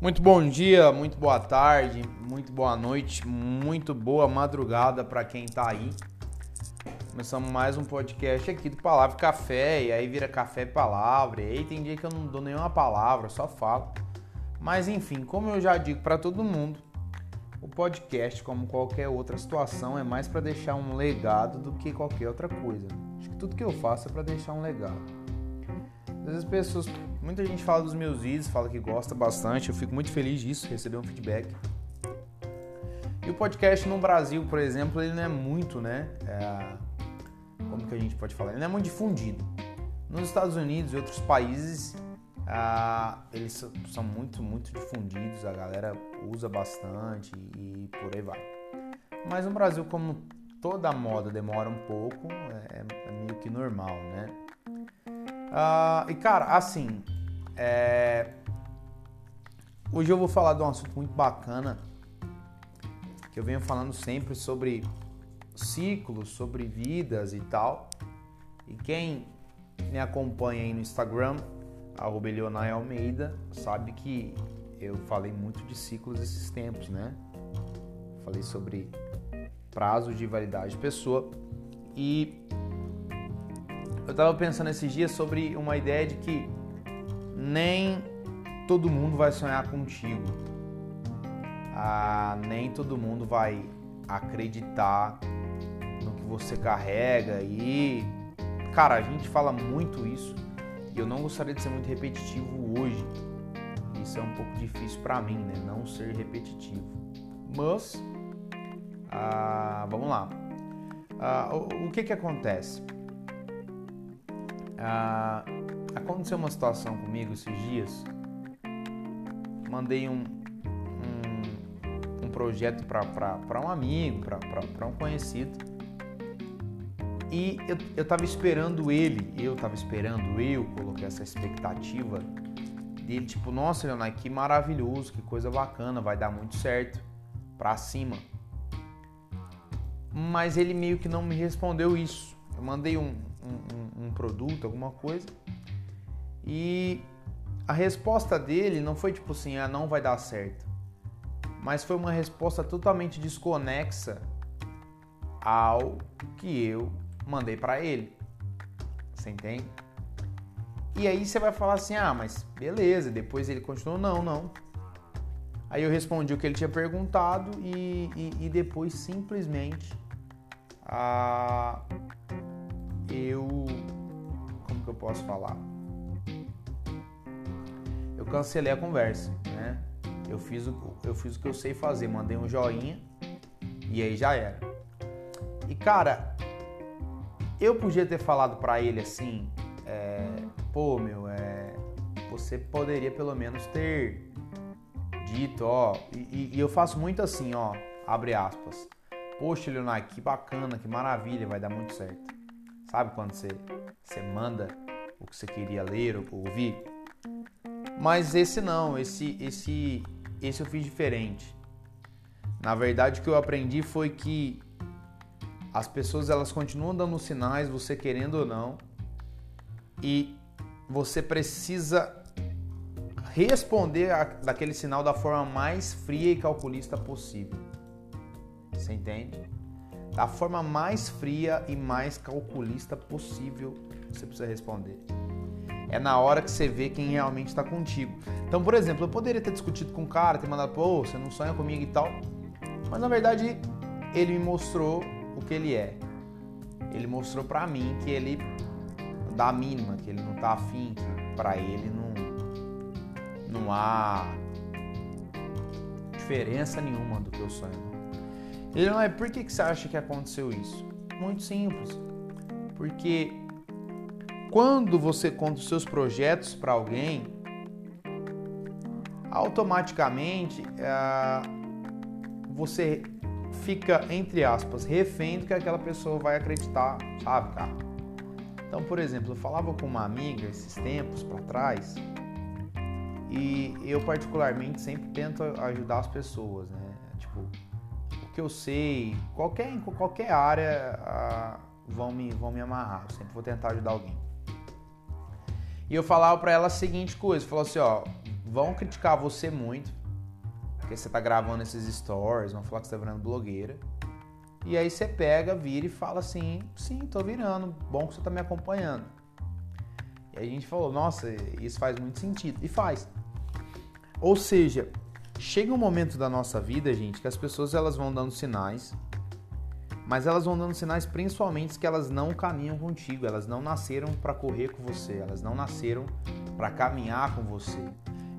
Muito bom dia, muito boa tarde, muito boa noite, muito boa madrugada para quem tá aí. Começamos mais um podcast aqui do Palavra Café, e aí vira café e palavra. E aí tem dia que eu não dou nenhuma palavra, só falo. Mas enfim, como eu já digo para todo mundo, o podcast, como qualquer outra situação, é mais para deixar um legado do que qualquer outra coisa. Acho que tudo que eu faço é para deixar um legado. Às vezes as pessoas, muita gente fala dos meus vídeos, fala que gosta bastante, eu fico muito feliz disso, receber um feedback. E o podcast no Brasil, por exemplo, ele não é muito, né? É, como que a gente pode falar? Ele não é muito difundido. Nos Estados Unidos e outros países, ah, eles são muito, muito difundidos, a galera usa bastante e por aí vai. Mas no Brasil, como toda moda demora um pouco, é, é meio que normal, né? Uh, e cara, assim, é... hoje eu vou falar de um assunto muito bacana que eu venho falando sempre sobre ciclos, sobre vidas e tal. E quem me acompanha aí no Instagram, arroba Almeida, sabe que eu falei muito de ciclos esses tempos, né? Falei sobre prazo de validade de pessoa e eu estava pensando esses dias sobre uma ideia de que nem todo mundo vai sonhar contigo. Ah, nem todo mundo vai acreditar no que você carrega e cara, a gente fala muito isso e eu não gostaria de ser muito repetitivo hoje. Isso é um pouco difícil para mim, né? Não ser repetitivo. Mas ah, vamos lá. Ah, o, o que que acontece? Ah, aconteceu uma situação comigo esses dias. Mandei um, um, um projeto para um amigo, para um conhecido. E eu, eu tava esperando ele, eu tava esperando, eu coloquei essa expectativa dele, tipo, nossa, Leonardo, que maravilhoso, que coisa bacana, vai dar muito certo, pra cima. Mas ele meio que não me respondeu isso. Eu mandei um, um, um produto, alguma coisa. E a resposta dele não foi tipo assim, ah, não vai dar certo. Mas foi uma resposta totalmente desconexa ao que eu mandei para ele. Você entende? E aí você vai falar assim: "Ah, mas beleza". Depois ele continuou: "Não, não". Aí eu respondi o que ele tinha perguntado e, e, e depois simplesmente ah, eu. Como que eu posso falar? Cancelei a conversa, né? Eu fiz o, eu fiz o que eu sei fazer, mandei um joinha e aí já era. E cara, eu podia ter falado para ele assim, é, pô, meu, é, você poderia pelo menos ter dito, ó, e, e eu faço muito assim, ó, abre aspas. Poxa, Leonardo, que bacana, que maravilha, vai dar muito certo. Sabe quando você, você manda o que você queria ler ou ouvir? Mas esse não, esse, esse, esse eu fiz diferente. Na verdade, o que eu aprendi foi que as pessoas elas continuam dando sinais, você querendo ou não, e você precisa responder a, daquele sinal da forma mais fria e calculista possível. Você entende? da forma mais fria e mais calculista possível, você precisa responder. É na hora que você vê quem realmente está contigo. Então, por exemplo, eu poderia ter discutido com o cara, ter mandado, pô, você não sonha comigo e tal. Mas na verdade, ele me mostrou o que ele é. Ele mostrou para mim que ele dá a mínima, que ele não tá afim, que pra ele não, não há diferença nenhuma do que eu sonho. Ele não é, por que, que você acha que aconteceu isso? Muito simples. Porque quando você conta os seus projetos para alguém, automaticamente é, você fica, entre aspas, refém do que aquela pessoa vai acreditar, sabe, cara? Então, por exemplo, eu falava com uma amiga esses tempos para trás e eu particularmente sempre tento ajudar as pessoas, né? Tipo, que eu sei, qualquer, qualquer área ah, vão, me, vão me amarrar. Eu sempre vou tentar ajudar alguém. E eu falava para ela a seguinte coisa: falou assim, ó, vão criticar você muito, porque você tá gravando esses stories, vão falar que você tá virando blogueira. E aí você pega, vira e fala assim: sim, tô virando, bom que você tá me acompanhando. E aí a gente falou: nossa, isso faz muito sentido. E faz. Ou seja, chega um momento da nossa vida, gente, que as pessoas elas vão dando sinais, mas elas vão dando sinais principalmente que elas não caminham contigo, elas não nasceram para correr com você, elas não nasceram para caminhar com você.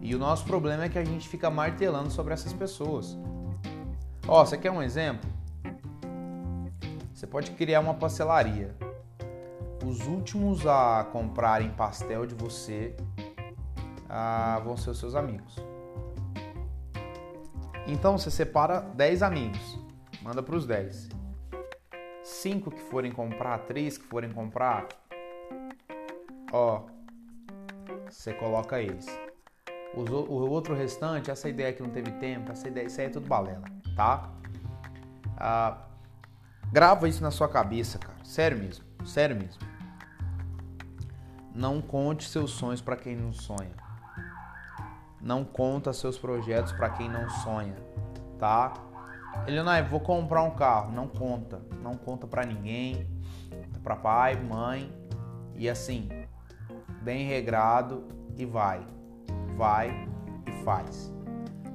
E o nosso problema é que a gente fica martelando sobre essas pessoas. Ó, você quer um exemplo? Você pode criar uma pastelaria. Os últimos a comprarem pastel de você ah, vão ser os seus amigos. Então você separa 10 amigos, manda para os 10. 5 que forem comprar, 3 que forem comprar, ó, você coloca eles. o outro restante, essa ideia que não teve tempo, essa ideia, isso aí é tudo balela, tá? Ah, grava isso na sua cabeça, cara. Sério mesmo, sério mesmo. Não conte seus sonhos para quem não sonha. Não conta seus projetos para quem não sonha, tá? Eleonai, vou comprar um carro. Não conta, não conta para ninguém, para pai, mãe e assim, bem regrado e vai, vai e faz.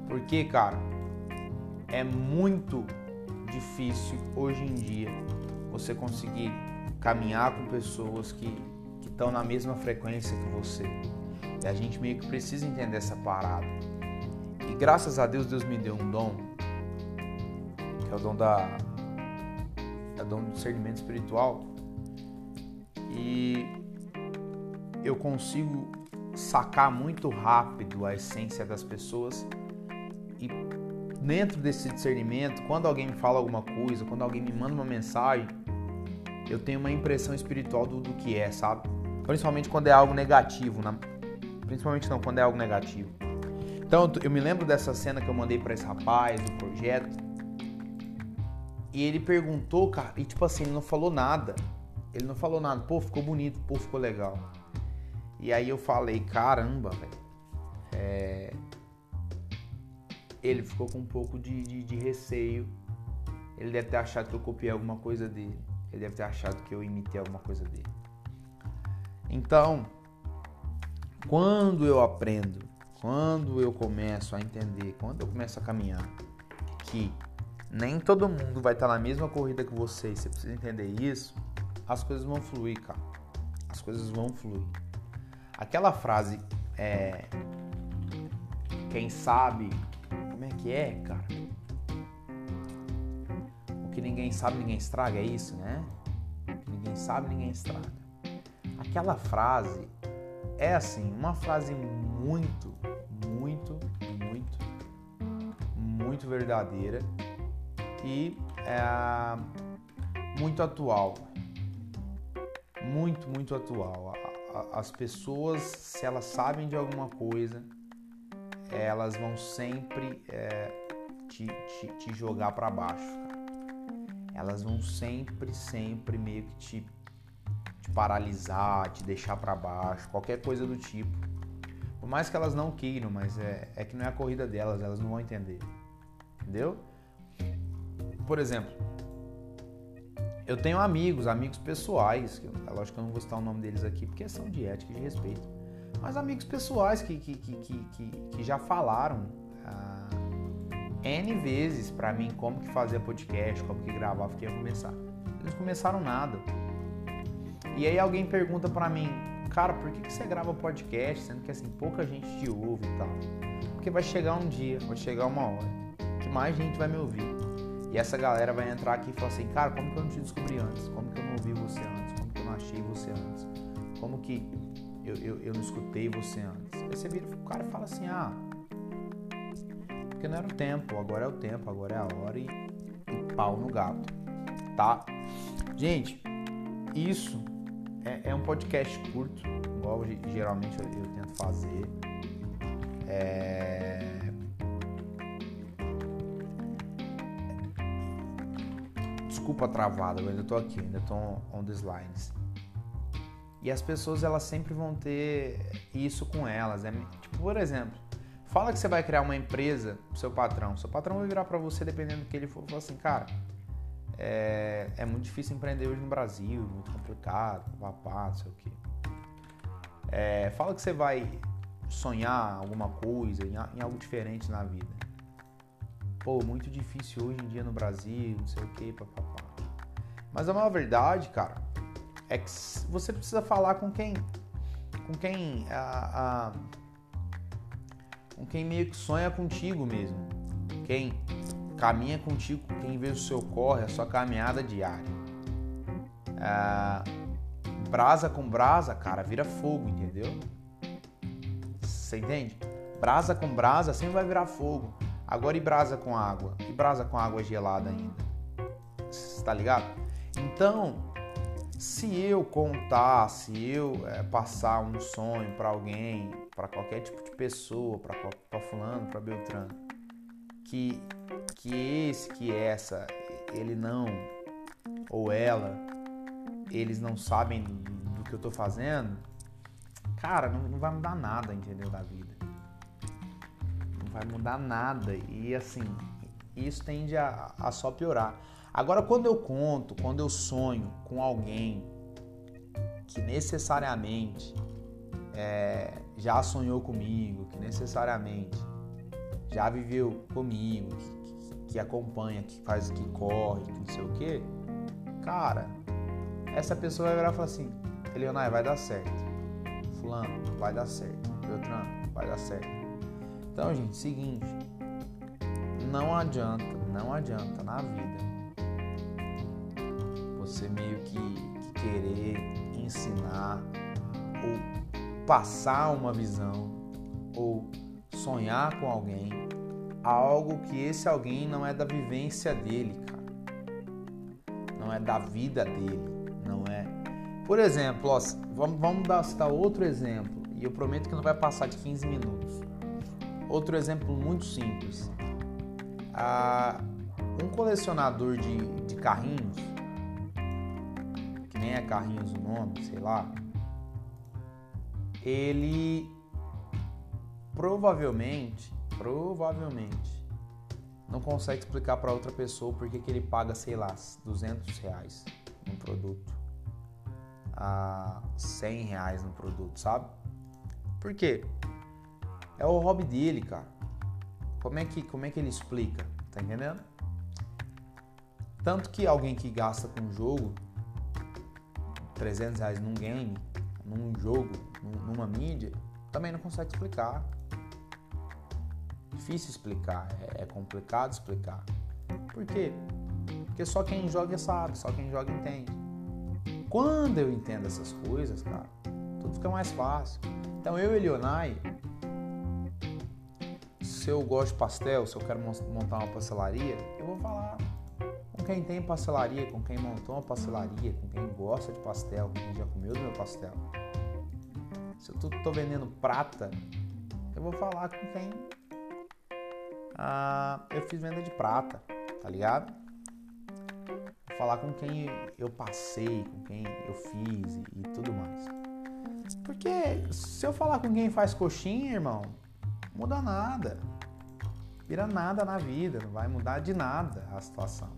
Porque, cara, é muito difícil hoje em dia você conseguir caminhar com pessoas que estão na mesma frequência que você. E a gente meio que precisa entender essa parada. E graças a Deus, Deus me deu um dom, é o dom da é o dom do discernimento espiritual. E eu consigo sacar muito rápido a essência das pessoas e dentro desse discernimento, quando alguém me fala alguma coisa, quando alguém me manda uma mensagem, eu tenho uma impressão espiritual do, do que é, sabe? Principalmente quando é algo negativo, na, Principalmente não quando é algo negativo. Então eu me lembro dessa cena que eu mandei para esse rapaz do projeto. E ele perguntou, cara, e tipo assim, ele não falou nada. Ele não falou nada. Pô, ficou bonito, pô, ficou legal. E aí eu falei, caramba, velho. É... Ele ficou com um pouco de, de, de receio. Ele deve ter achado que eu copiei alguma coisa dele. Ele deve ter achado que eu imitei alguma coisa dele. Então, quando eu aprendo, quando eu começo a entender, quando eu começo a caminhar, que nem todo mundo vai estar na mesma corrida que você, você precisa entender isso, as coisas vão fluir, cara. As coisas vão fluir. Aquela frase é. Quem sabe. Como é que é, cara? O que ninguém sabe, ninguém estraga, é isso, né? O que ninguém sabe, ninguém estraga. Aquela frase é assim, uma frase muito, muito, muito, muito verdadeira e é, muito atual. Muito, muito atual. As pessoas, se elas sabem de alguma coisa, elas vão sempre é, te, te, te jogar para baixo. Cara. Elas vão sempre, sempre meio que te te paralisar, te deixar para baixo, qualquer coisa do tipo. Por mais que elas não queiram, mas é, é que não é a corrida delas, elas não vão entender. Entendeu? Por exemplo, eu tenho amigos, amigos pessoais, que, é lógico que eu não vou citar o nome deles aqui porque são de ética e de respeito, mas amigos pessoais que, que, que, que, que já falaram ah, N vezes para mim como que fazia podcast, como que gravava, que ia começar. Eles começaram nada. E aí alguém pergunta para mim, cara, por que, que você grava podcast, sendo que assim pouca gente te ouve e tal? Porque vai chegar um dia, vai chegar uma hora que mais gente vai me ouvir. E essa galera vai entrar aqui e falar assim, cara, como que eu não te descobri antes? Como que eu não ouvi você antes? Como que eu não achei você antes? Como que eu, eu, eu não escutei você antes? Aí você vira o cara e fala assim, ah, porque não era o tempo, agora é o tempo, agora é a hora e, e pau no gato, tá? Gente, isso é, é um podcast curto, igual geralmente eu, eu tento fazer. É... Desculpa a travada, eu ainda tô aqui, ainda tô on the slides. E as pessoas elas sempre vão ter isso com elas. Né? Tipo, por exemplo, Fala que você vai criar uma empresa pro seu patrão. Seu patrão vai virar para você, dependendo do que ele for, falar assim, cara, é, é, muito difícil empreender hoje no Brasil, muito complicado, papá, não sei o quê. É, fala que você vai sonhar alguma coisa, em, em, algo diferente na vida. Pô, muito difícil hoje em dia no Brasil, não sei o quê, papapá. Mas a maior verdade, cara, é que você precisa falar com quem, com quem a, a com quem meio que sonha contigo mesmo. Quem caminha contigo, quem vê o seu corre, a sua caminhada diária. Ah, brasa com brasa, cara, vira fogo, entendeu? Você entende? Brasa com brasa sempre vai virar fogo. Agora e brasa com água? E brasa com água gelada ainda? Tá ligado? Então, se eu contar, se eu é, passar um sonho para alguém, para qualquer tipo de pessoa, para fulano, para Beltrano, que que esse, que essa, ele não ou ela, eles não sabem do, do que eu tô fazendo, cara, não, não vai mudar nada, entendeu, da vida. Vai mudar nada e assim, isso tende a, a só piorar. Agora, quando eu conto, quando eu sonho com alguém que necessariamente é, já sonhou comigo, que necessariamente já viveu comigo, que, que, acompanha, que faz, que corre, que não sei o que, cara, essa pessoa vai virar e falar assim, Eleonai, vai dar certo. Fulano, vai dar certo. Beltrano, vai dar certo. Então, gente, seguinte, não adianta, não adianta na vida você meio que, que querer ensinar ou passar uma visão ou sonhar com alguém algo que esse alguém não é da vivência dele, cara. Não é da vida dele, não é. Por exemplo, ó, vamos, vamos dar, citar outro exemplo e eu prometo que não vai passar de 15 minutos. Outro exemplo muito simples. Ah, um colecionador de, de carrinhos, que nem é carrinhos o nome, sei lá, ele provavelmente, provavelmente, não consegue explicar para outra pessoa por que ele paga, sei lá, 200 reais no produto, a 100 reais no produto, sabe? Por quê? É o hobby dele, cara. Como é que, como é que ele explica? Tá entendendo? Tanto que alguém que gasta com jogo 300 reais num game, num jogo, numa mídia, também não consegue explicar. Difícil explicar, é, é complicado explicar. Por quê? Porque só quem joga sabe, só quem joga entende. Quando eu entendo essas coisas, cara, tudo fica mais fácil. Então eu e Leonai, se eu gosto de pastel, se eu quero montar uma pastelaria, eu vou falar com quem tem pastelaria, com quem montou uma pastelaria, com quem gosta de pastel, com quem já comeu do meu pastel. Se eu tô, vendendo prata, eu vou falar com quem ah, eu fiz venda de prata, tá ligado? Vou falar com quem eu passei, com quem eu fiz e, e tudo mais. Porque se eu falar com quem faz coxinha, irmão, muda nada. Vira nada na vida, não vai mudar de nada a situação.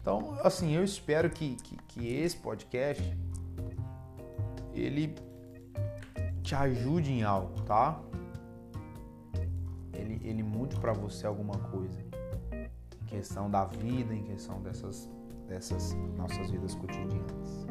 Então, assim, eu espero que, que, que esse podcast ele te ajude em algo, tá? Ele, ele mude para você alguma coisa. Em questão da vida, em questão dessas, dessas nossas vidas cotidianas.